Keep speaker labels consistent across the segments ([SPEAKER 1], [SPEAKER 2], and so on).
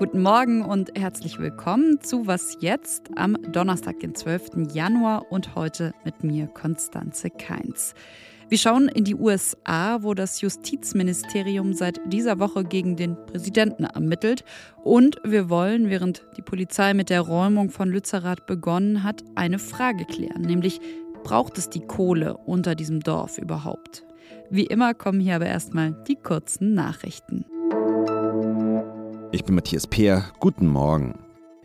[SPEAKER 1] Guten Morgen und herzlich willkommen zu Was jetzt am Donnerstag, den 12. Januar und heute mit mir Konstanze Keins. Wir schauen in die USA, wo das Justizministerium seit dieser Woche gegen den Präsidenten ermittelt. Und wir wollen, während die Polizei mit der Räumung von Lützerath begonnen hat, eine Frage klären, nämlich braucht es die Kohle unter diesem Dorf überhaupt? Wie immer kommen hier aber erstmal die kurzen Nachrichten.
[SPEAKER 2] Ich bin Matthias Peer. Guten Morgen.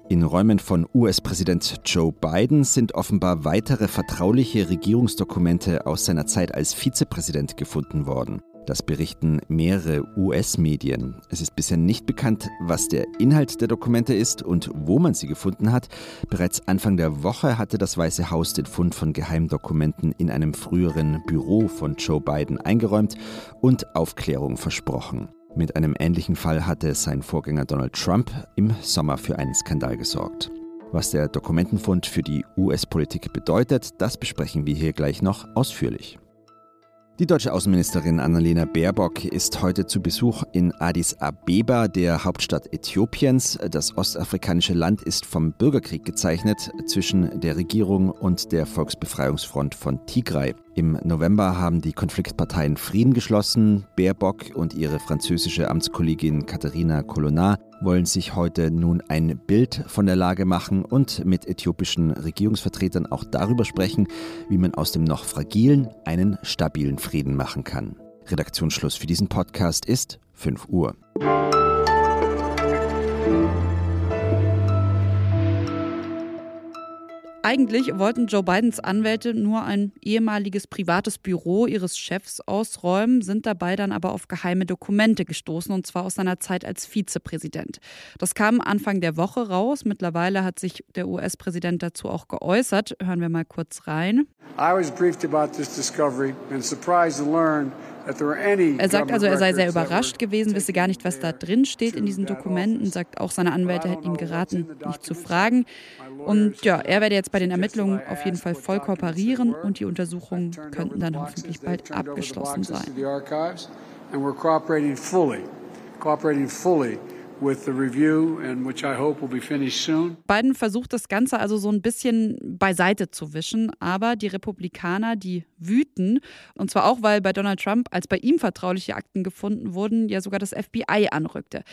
[SPEAKER 2] In Räumen von US-Präsident Joe Biden sind offenbar weitere vertrauliche Regierungsdokumente aus seiner Zeit als Vizepräsident gefunden worden. Das berichten mehrere US-Medien. Es ist bisher nicht bekannt, was der Inhalt der Dokumente ist und wo man sie gefunden hat. Bereits Anfang der Woche hatte das Weiße Haus den Fund von Geheimdokumenten in einem früheren Büro von Joe Biden eingeräumt und Aufklärung versprochen. Mit einem ähnlichen Fall hatte sein Vorgänger Donald Trump im Sommer für einen Skandal gesorgt. Was der Dokumentenfund für die US-Politik bedeutet, das besprechen wir hier gleich noch ausführlich. Die deutsche Außenministerin Annalena Baerbock ist heute zu Besuch in Addis Abeba, der Hauptstadt Äthiopiens. Das ostafrikanische Land ist vom Bürgerkrieg gezeichnet zwischen der Regierung und der Volksbefreiungsfront von Tigray. Im November haben die Konfliktparteien Frieden geschlossen. Baerbock und ihre französische Amtskollegin Katharina Colonna wollen sich heute nun ein Bild von der Lage machen und mit äthiopischen Regierungsvertretern auch darüber sprechen, wie man aus dem noch fragilen einen stabilen Frieden machen kann. Redaktionsschluss für diesen Podcast ist 5 Uhr.
[SPEAKER 1] Eigentlich wollten Joe Bidens Anwälte nur ein ehemaliges privates Büro ihres Chefs ausräumen, sind dabei dann aber auf geheime Dokumente gestoßen, und zwar aus seiner Zeit als Vizepräsident. Das kam Anfang der Woche raus. Mittlerweile hat sich der US-Präsident dazu auch geäußert. Hören wir mal kurz rein. I was briefed about this discovery and surprised to learn er sagt also, er sei sehr überrascht gewesen, wisse gar nicht, was da drin steht in diesen Dokumenten, sagt auch, seine Anwälte hätten ihm geraten, nicht zu fragen. Und ja, er werde jetzt bei den Ermittlungen auf jeden Fall voll kooperieren und die Untersuchungen könnten dann hoffentlich bald abgeschlossen sein. And we're cooperating fully, cooperating fully with the review and which I hope will be finished soon. Biden versucht das Ganze also so ein bisschen beiseite zu wischen, aber die Republikaner, die wüten und zwar auch, weil bei Donald Trump als bei ihm vertrauliche Akten gefunden wurden, ja sogar das FBI anrückte.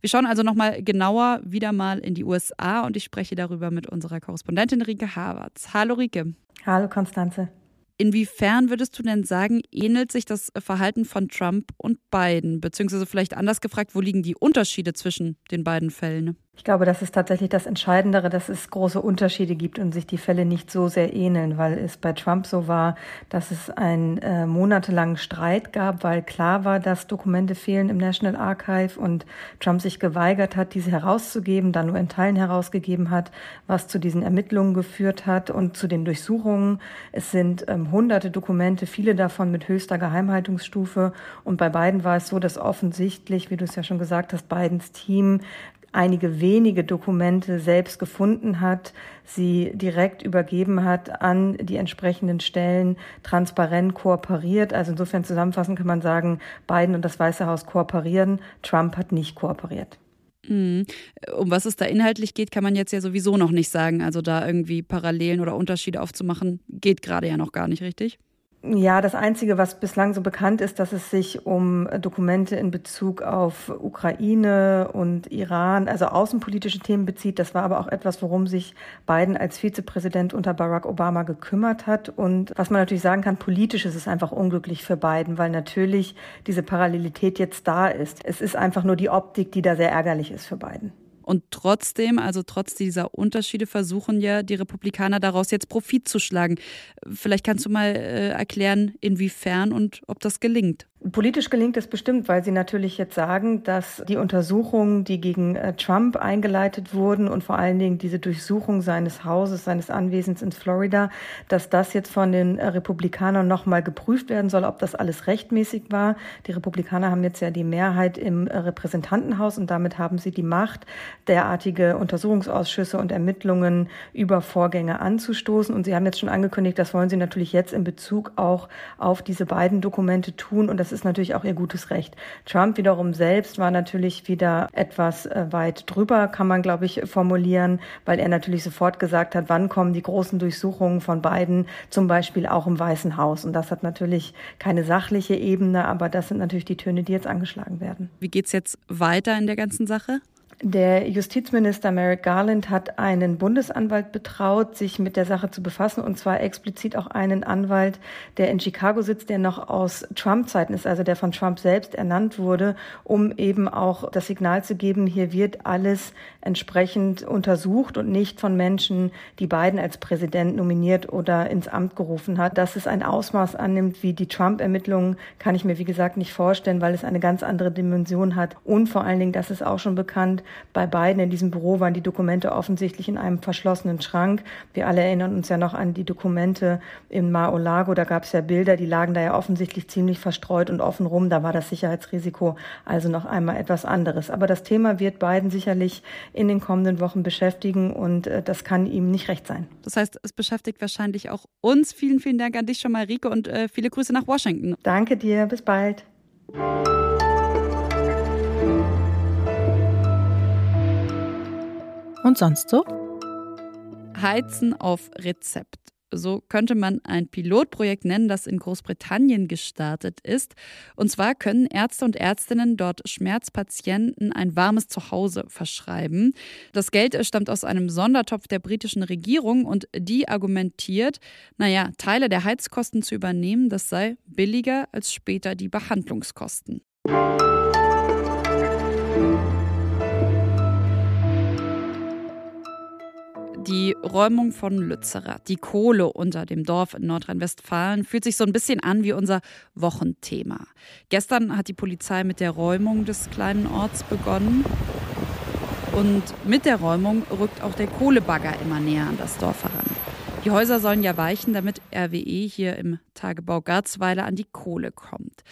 [SPEAKER 1] Wir schauen also noch mal genauer wieder mal in die USA und ich spreche darüber mit unserer Korrespondentin Rike Havertz. Hallo Rike.
[SPEAKER 3] Hallo Konstanze.
[SPEAKER 1] Inwiefern würdest du denn sagen, ähnelt sich das Verhalten von Trump und Biden? Beziehungsweise vielleicht anders gefragt, wo liegen die Unterschiede zwischen den beiden Fällen?
[SPEAKER 3] Ich glaube, das ist tatsächlich das Entscheidendere, dass es große Unterschiede gibt und sich die Fälle nicht so sehr ähneln, weil es bei Trump so war, dass es einen äh, monatelangen Streit gab, weil klar war, dass Dokumente fehlen im National Archive und Trump sich geweigert hat, diese herauszugeben, dann nur in Teilen herausgegeben hat, was zu diesen Ermittlungen geführt hat und zu den Durchsuchungen. Es sind ähm, hunderte Dokumente, viele davon mit höchster Geheimhaltungsstufe. Und bei beiden war es so, dass offensichtlich, wie du es ja schon gesagt hast, Bidens Team einige wenige Dokumente selbst gefunden hat, sie direkt übergeben hat an die entsprechenden Stellen, transparent kooperiert. Also insofern zusammenfassend kann man sagen, Biden und das Weiße Haus kooperieren, Trump hat nicht kooperiert.
[SPEAKER 1] Mhm. Um was es da inhaltlich geht, kann man jetzt ja sowieso noch nicht sagen. Also da irgendwie Parallelen oder Unterschiede aufzumachen, geht gerade ja noch gar nicht, richtig?
[SPEAKER 3] Ja, das Einzige, was bislang so bekannt ist, dass es sich um Dokumente in Bezug auf Ukraine und Iran, also außenpolitische Themen bezieht. Das war aber auch etwas, worum sich Biden als Vizepräsident unter Barack Obama gekümmert hat. Und was man natürlich sagen kann, politisch ist es einfach unglücklich für Biden, weil natürlich diese Parallelität jetzt da ist. Es ist einfach nur die Optik, die da sehr ärgerlich ist für Biden.
[SPEAKER 1] Und trotzdem, also trotz dieser Unterschiede, versuchen ja die Republikaner daraus jetzt Profit zu schlagen. Vielleicht kannst du mal äh, erklären, inwiefern und ob das gelingt.
[SPEAKER 3] Politisch gelingt es bestimmt, weil Sie natürlich jetzt sagen, dass die Untersuchungen, die gegen äh, Trump eingeleitet wurden und vor allen Dingen diese Durchsuchung seines Hauses, seines Anwesens in Florida, dass das jetzt von den äh, Republikanern nochmal geprüft werden soll, ob das alles rechtmäßig war. Die Republikaner haben jetzt ja die Mehrheit im äh, Repräsentantenhaus und damit haben sie die Macht, derartige Untersuchungsausschüsse und Ermittlungen über Vorgänge anzustoßen. Und Sie haben jetzt schon angekündigt, das wollen Sie natürlich jetzt in Bezug auch auf diese beiden Dokumente tun. Und das das ist natürlich auch ihr gutes Recht. Trump wiederum selbst war natürlich wieder etwas äh, weit drüber, kann man, glaube ich, formulieren, weil er natürlich sofort gesagt hat, wann kommen die großen Durchsuchungen von beiden, zum Beispiel auch im Weißen Haus. Und das hat natürlich keine sachliche Ebene, aber das sind natürlich die Töne, die jetzt angeschlagen werden.
[SPEAKER 1] Wie geht es jetzt weiter in der ganzen Sache?
[SPEAKER 3] Der Justizminister Merrick Garland hat einen Bundesanwalt betraut, sich mit der Sache zu befassen, und zwar explizit auch einen Anwalt, der in Chicago sitzt, der noch aus Trump-Zeiten ist, also der von Trump selbst ernannt wurde, um eben auch das Signal zu geben, hier wird alles entsprechend untersucht und nicht von Menschen, die Biden als Präsident nominiert oder ins Amt gerufen hat. Dass es ein Ausmaß annimmt wie die Trump-Ermittlungen, kann ich mir, wie gesagt, nicht vorstellen, weil es eine ganz andere Dimension hat. Und vor allen Dingen, das ist auch schon bekannt, bei beiden in diesem Büro waren die Dokumente offensichtlich in einem verschlossenen Schrank. Wir alle erinnern uns ja noch an die Dokumente in Mar-o-Lago. Da gab es ja Bilder, die lagen da ja offensichtlich ziemlich verstreut und offen rum. Da war das Sicherheitsrisiko also noch einmal etwas anderes. Aber das Thema wird beiden sicherlich in den kommenden Wochen beschäftigen und äh, das kann ihm nicht recht sein.
[SPEAKER 1] Das heißt, es beschäftigt wahrscheinlich auch uns. Vielen, vielen Dank an dich schon mal, Rike, und äh, viele Grüße nach Washington.
[SPEAKER 3] Danke dir. Bis bald.
[SPEAKER 1] Und sonst so? Heizen auf Rezept. So könnte man ein Pilotprojekt nennen, das in Großbritannien gestartet ist. Und zwar können Ärzte und Ärztinnen dort Schmerzpatienten ein warmes Zuhause verschreiben. Das Geld stammt aus einem Sondertopf der britischen Regierung und die argumentiert, naja, Teile der Heizkosten zu übernehmen, das sei billiger als später die Behandlungskosten. Die Räumung von Lützerath, die Kohle unter dem Dorf in Nordrhein-Westfalen, fühlt sich so ein bisschen an wie unser Wochenthema. Gestern hat die Polizei mit der Räumung des kleinen Orts begonnen. Und mit der Räumung rückt auch der Kohlebagger immer näher an das Dorf heran. Die Häuser sollen ja weichen, damit RWE hier im Tagebau Garzweiler an die Kohle kommt.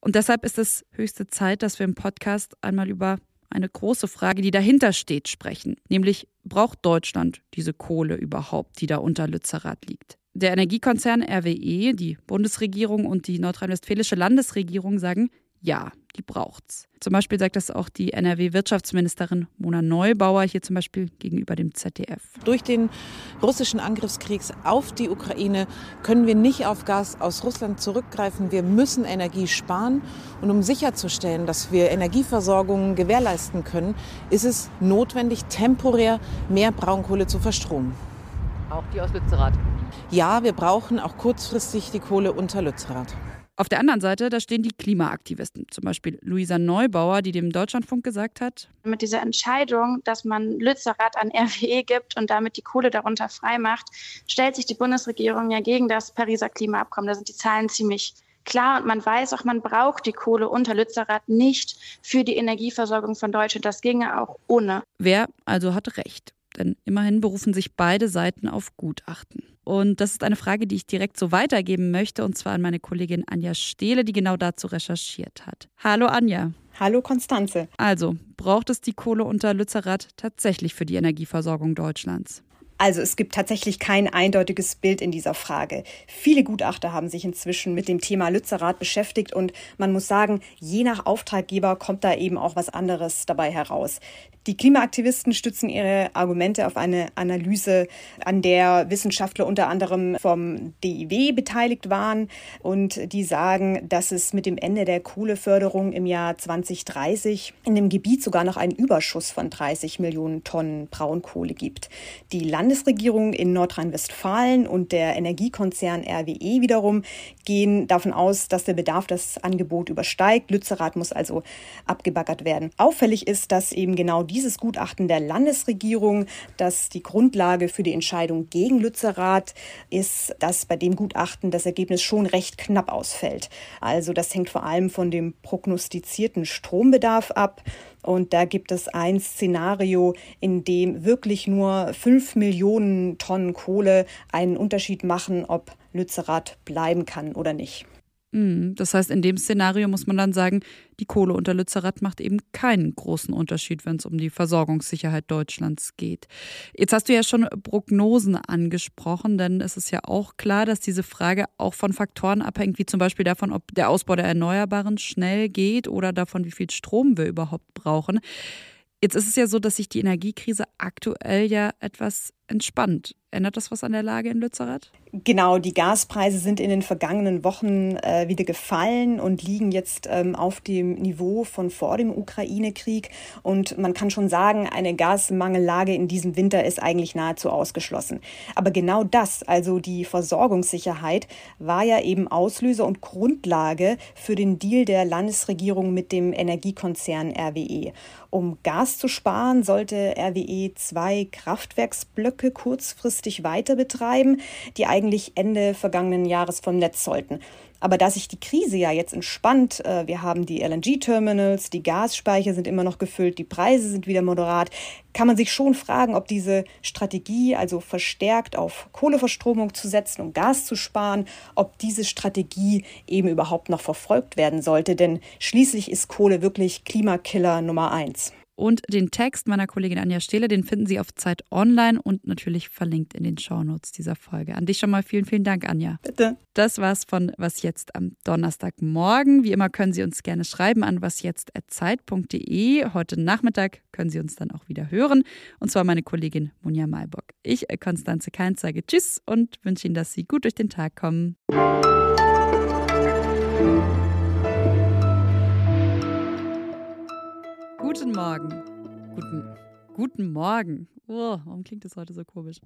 [SPEAKER 1] Und deshalb ist es höchste Zeit, dass wir im Podcast einmal über eine große Frage, die dahinter steht, sprechen. Nämlich, braucht Deutschland diese Kohle überhaupt, die da unter Lützerath liegt? Der Energiekonzern RWE, die Bundesregierung und die nordrhein-westfälische Landesregierung sagen, ja, die braucht's. Zum Beispiel sagt das auch die NRW-Wirtschaftsministerin Mona Neubauer hier zum Beispiel gegenüber dem ZDF.
[SPEAKER 4] Durch den russischen Angriffskrieg auf die Ukraine können wir nicht auf Gas aus Russland zurückgreifen. Wir müssen Energie sparen. Und um sicherzustellen, dass wir Energieversorgung gewährleisten können, ist es notwendig, temporär mehr Braunkohle zu verstromen.
[SPEAKER 1] Auch die aus Lützerath?
[SPEAKER 4] Ja, wir brauchen auch kurzfristig die Kohle unter Lützerath.
[SPEAKER 1] Auf der anderen Seite, da stehen die Klimaaktivisten, zum Beispiel Luisa Neubauer, die dem Deutschlandfunk gesagt hat.
[SPEAKER 5] Mit dieser Entscheidung, dass man Lützerath an RWE gibt und damit die Kohle darunter freimacht, stellt sich die Bundesregierung ja gegen das Pariser Klimaabkommen. Da sind die Zahlen ziemlich klar und man weiß auch, man braucht die Kohle unter Lützerath nicht für die Energieversorgung von Deutschland. Das ginge auch ohne.
[SPEAKER 1] Wer also hat recht? Denn immerhin berufen sich beide Seiten auf Gutachten. Und das ist eine Frage, die ich direkt so weitergeben möchte, und zwar an meine Kollegin Anja Stehle, die genau dazu recherchiert hat. Hallo Anja.
[SPEAKER 6] Hallo Konstanze.
[SPEAKER 1] Also, braucht es die Kohle unter Lützerath tatsächlich für die Energieversorgung Deutschlands?
[SPEAKER 6] Also es gibt tatsächlich kein eindeutiges Bild in dieser Frage. Viele Gutachter haben sich inzwischen mit dem Thema Lützerath beschäftigt und man muss sagen, je nach Auftraggeber kommt da eben auch was anderes dabei heraus. Die Klimaaktivisten stützen ihre Argumente auf eine Analyse, an der Wissenschaftler unter anderem vom DIW beteiligt waren und die sagen, dass es mit dem Ende der Kohleförderung im Jahr 2030 in dem Gebiet sogar noch einen Überschuss von 30 Millionen Tonnen Braunkohle gibt. Die Landesregierung in Nordrhein-Westfalen und der Energiekonzern RWE wiederum gehen davon aus, dass der Bedarf das Angebot übersteigt. Lützerath muss also abgebaggert werden. Auffällig ist, dass eben genau dieses Gutachten der Landesregierung, das die Grundlage für die Entscheidung gegen Lützerath ist, dass bei dem Gutachten das Ergebnis schon recht knapp ausfällt. Also das hängt vor allem von dem prognostizierten Strombedarf ab. Und da gibt es ein Szenario, in dem wirklich nur fünf Millionen Tonnen Kohle einen Unterschied machen, ob Lützerath bleiben kann oder nicht.
[SPEAKER 1] Mhm. Das heißt, in dem Szenario muss man dann sagen, die Kohle unter Lützerath macht eben keinen großen Unterschied, wenn es um die Versorgungssicherheit Deutschlands geht. Jetzt hast du ja schon Prognosen angesprochen, denn es ist ja auch klar, dass diese Frage auch von Faktoren abhängt, wie zum Beispiel davon, ob der Ausbau der Erneuerbaren schnell geht oder davon, wie viel Strom wir überhaupt brauchen. Jetzt ist es ja so, dass sich die Energiekrise aktuell ja etwas entspannt. Ändert das was an der Lage in Lützerath?
[SPEAKER 6] Genau, die Gaspreise sind in den vergangenen Wochen äh, wieder gefallen und liegen jetzt ähm, auf dem Niveau von vor dem Ukraine-Krieg. Und man kann schon sagen, eine Gasmangellage in diesem Winter ist eigentlich nahezu ausgeschlossen. Aber genau das, also die Versorgungssicherheit, war ja eben Auslöser und Grundlage für den Deal der Landesregierung mit dem Energiekonzern RWE. Um Gas zu sparen, sollte RWE zwei Kraftwerksblöcke kurzfristig weiter betreiben, die eigentlich Ende vergangenen Jahres vom Netz sollten. Aber da sich die Krise ja jetzt entspannt, äh, wir haben die LNG-Terminals, die Gasspeicher sind immer noch gefüllt, die Preise sind wieder moderat, kann man sich schon fragen, ob diese Strategie, also verstärkt auf Kohleverstromung zu setzen, um Gas zu sparen, ob diese Strategie eben überhaupt noch verfolgt werden sollte. Denn schließlich ist Kohle wirklich Klimakiller Nummer eins.
[SPEAKER 1] Und den Text meiner Kollegin Anja Stehle, den finden Sie auf Zeit Online und natürlich verlinkt in den Shownotes dieser Folge. An dich schon mal vielen, vielen Dank, Anja.
[SPEAKER 6] Bitte.
[SPEAKER 1] Das war's von Was jetzt am Donnerstagmorgen. Wie immer können Sie uns gerne schreiben an wasjetzt.zeit.de. Heute Nachmittag können Sie uns dann auch wieder hören. Und zwar meine Kollegin Munja Malbock. Ich, Konstanze Keins, sage Tschüss und wünsche Ihnen, dass Sie gut durch den Tag kommen. Guten Morgen. Guten, guten Morgen. Oh, warum klingt das heute so komisch?